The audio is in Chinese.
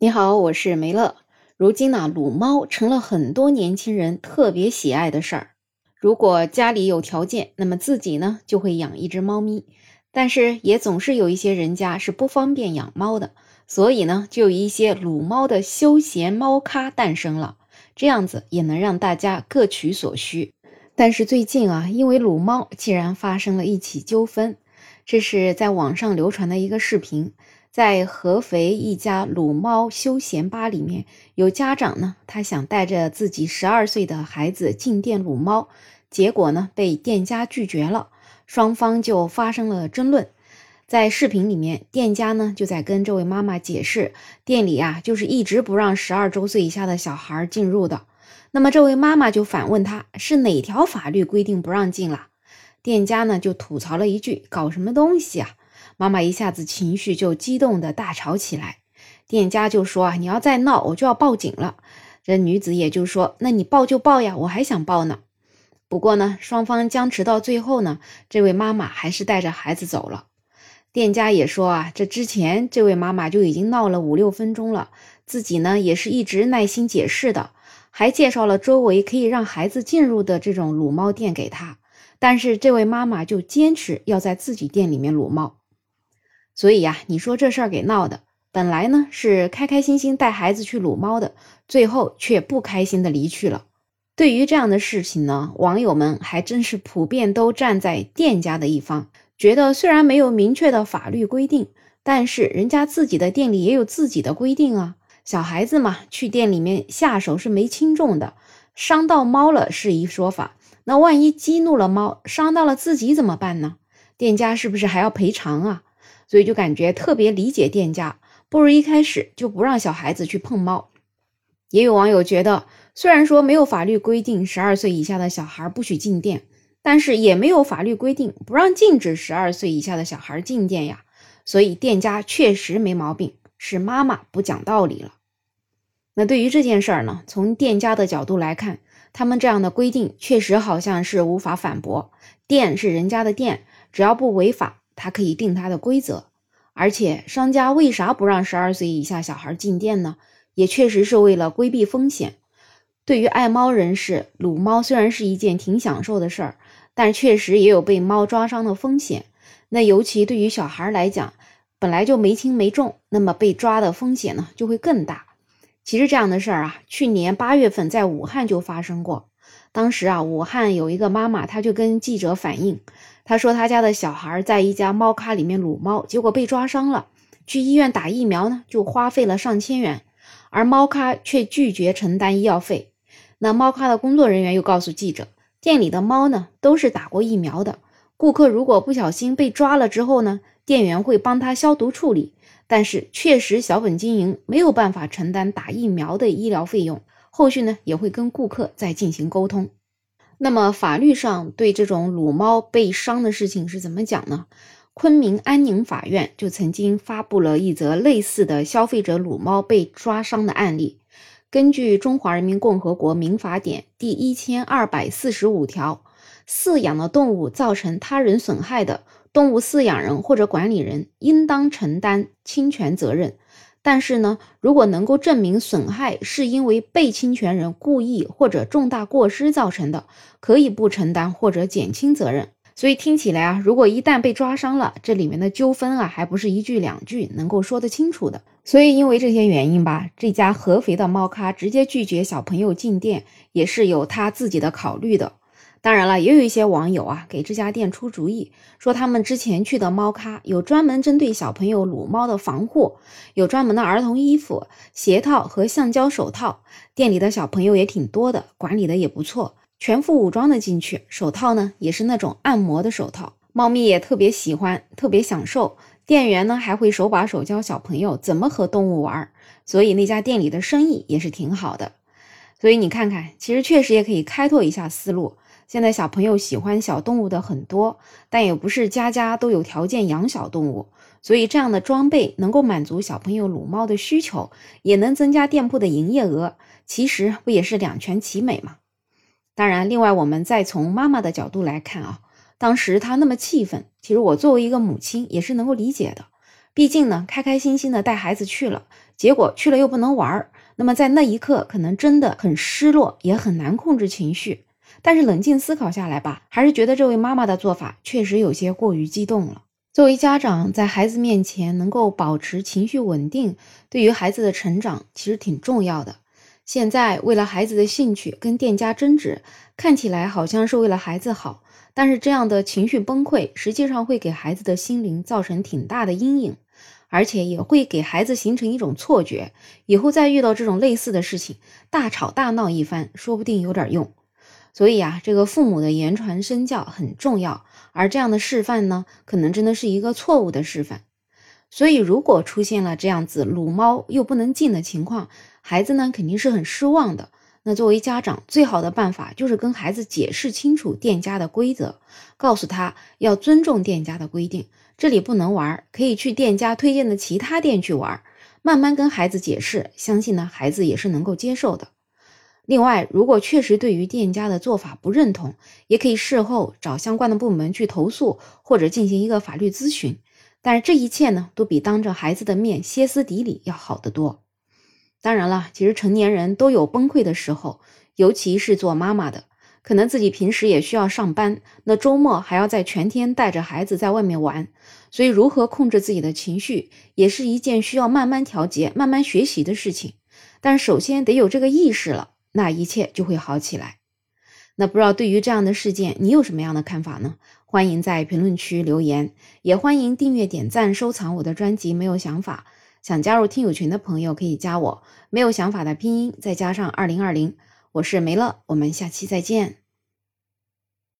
你好，我是梅乐。如今呢，撸猫成了很多年轻人特别喜爱的事儿。如果家里有条件，那么自己呢就会养一只猫咪。但是也总是有一些人家是不方便养猫的，所以呢，就有一些撸猫的休闲猫咖诞生了。这样子也能让大家各取所需。但是最近啊，因为撸猫竟然发生了一起纠纷，这是在网上流传的一个视频。在合肥一家撸猫休闲吧里面，有家长呢，他想带着自己十二岁的孩子进店撸猫，结果呢被店家拒绝了，双方就发生了争论。在视频里面，店家呢就在跟这位妈妈解释，店里啊就是一直不让十二周岁以下的小孩进入的。那么这位妈妈就反问他，是哪条法律规定不让进了？店家呢就吐槽了一句：“搞什么东西啊！”妈妈一下子情绪就激动的大吵起来，店家就说啊，你要再闹，我就要报警了。这女子也就说，那你报就报呀，我还想报呢。不过呢，双方僵持到最后呢，这位妈妈还是带着孩子走了。店家也说啊，这之前这位妈妈就已经闹了五六分钟了，自己呢也是一直耐心解释的，还介绍了周围可以让孩子进入的这种撸猫店给她，但是这位妈妈就坚持要在自己店里面撸猫。所以呀，你说这事儿给闹的，本来呢是开开心心带孩子去撸猫的，最后却不开心的离去了。对于这样的事情呢，网友们还真是普遍都站在店家的一方，觉得虽然没有明确的法律规定，但是人家自己的店里也有自己的规定啊。小孩子嘛，去店里面下手是没轻重的，伤到猫了是一说法，那万一激怒了猫，伤到了自己怎么办呢？店家是不是还要赔偿啊？所以就感觉特别理解店家，不如一开始就不让小孩子去碰猫。也有网友觉得，虽然说没有法律规定十二岁以下的小孩不许进店，但是也没有法律规定不让禁止十二岁以下的小孩进店呀。所以店家确实没毛病，是妈妈不讲道理了。那对于这件事儿呢，从店家的角度来看，他们这样的规定确实好像是无法反驳。店是人家的店，只要不违法。他可以定他的规则，而且商家为啥不让十二岁以下小孩进店呢？也确实是为了规避风险。对于爱猫人士，撸猫虽然是一件挺享受的事儿，但确实也有被猫抓伤的风险。那尤其对于小孩来讲，本来就没轻没重，那么被抓的风险呢就会更大。其实这样的事儿啊，去年八月份在武汉就发生过。当时啊，武汉有一个妈妈，她就跟记者反映。他说，他家的小孩在一家猫咖里面撸猫，结果被抓伤了。去医院打疫苗呢，就花费了上千元，而猫咖却拒绝承担医药费。那猫咖的工作人员又告诉记者，店里的猫呢都是打过疫苗的。顾客如果不小心被抓了之后呢，店员会帮他消毒处理。但是确实小本经营，没有办法承担打疫苗的医疗费用。后续呢也会跟顾客再进行沟通。那么法律上对这种撸猫被伤的事情是怎么讲呢？昆明安宁法院就曾经发布了一则类似的消费者撸猫被抓伤的案例。根据《中华人民共和国民法典》第一千二百四十五条，饲养的动物造成他人损害的，动物饲养人或者管理人应当承担侵权责任。但是呢，如果能够证明损害是因为被侵权人故意或者重大过失造成的，可以不承担或者减轻责任。所以听起来啊，如果一旦被抓伤了，这里面的纠纷啊，还不是一句两句能够说得清楚的。所以因为这些原因吧，这家合肥的猫咖直接拒绝小朋友进店，也是有他自己的考虑的。当然了，也有一些网友啊给这家店出主意，说他们之前去的猫咖有专门针对小朋友撸猫的防护，有专门的儿童衣服、鞋套和橡胶手套。店里的小朋友也挺多的，管理的也不错，全副武装的进去。手套呢也是那种按摩的手套，猫咪也特别喜欢，特别享受。店员呢还会手把手教小朋友怎么和动物玩，所以那家店里的生意也是挺好的。所以你看看，其实确实也可以开拓一下思路。现在小朋友喜欢小动物的很多，但也不是家家都有条件养小动物，所以这样的装备能够满足小朋友撸猫的需求，也能增加店铺的营业额，其实不也是两全其美吗？当然，另外我们再从妈妈的角度来看啊，当时她那么气愤，其实我作为一个母亲也是能够理解的。毕竟呢，开开心心的带孩子去了，结果去了又不能玩儿，那么在那一刻可能真的很失落，也很难控制情绪。但是冷静思考下来吧，还是觉得这位妈妈的做法确实有些过于激动了。作为家长，在孩子面前能够保持情绪稳定，对于孩子的成长其实挺重要的。现在为了孩子的兴趣跟店家争执，看起来好像是为了孩子好，但是这样的情绪崩溃，实际上会给孩子的心灵造成挺大的阴影，而且也会给孩子形成一种错觉，以后再遇到这种类似的事情，大吵大闹一番，说不定有点用。所以啊，这个父母的言传身教很重要，而这样的示范呢，可能真的是一个错误的示范。所以，如果出现了这样子撸猫又不能进的情况，孩子呢肯定是很失望的。那作为家长，最好的办法就是跟孩子解释清楚店家的规则，告诉他要尊重店家的规定，这里不能玩，可以去店家推荐的其他店去玩。慢慢跟孩子解释，相信呢孩子也是能够接受的。另外，如果确实对于店家的做法不认同，也可以事后找相关的部门去投诉，或者进行一个法律咨询。但是这一切呢，都比当着孩子的面歇斯底里要好得多。当然了，其实成年人都有崩溃的时候，尤其是做妈妈的，可能自己平时也需要上班，那周末还要在全天带着孩子在外面玩，所以如何控制自己的情绪，也是一件需要慢慢调节、慢慢学习的事情。但首先得有这个意识了。那一切就会好起来。那不知道对于这样的事件，你有什么样的看法呢？欢迎在评论区留言，也欢迎订阅、点赞、收藏我的专辑。没有想法，想加入听友群的朋友可以加我。没有想法的拼音再加上二零二零，我是梅乐，我们下期再见。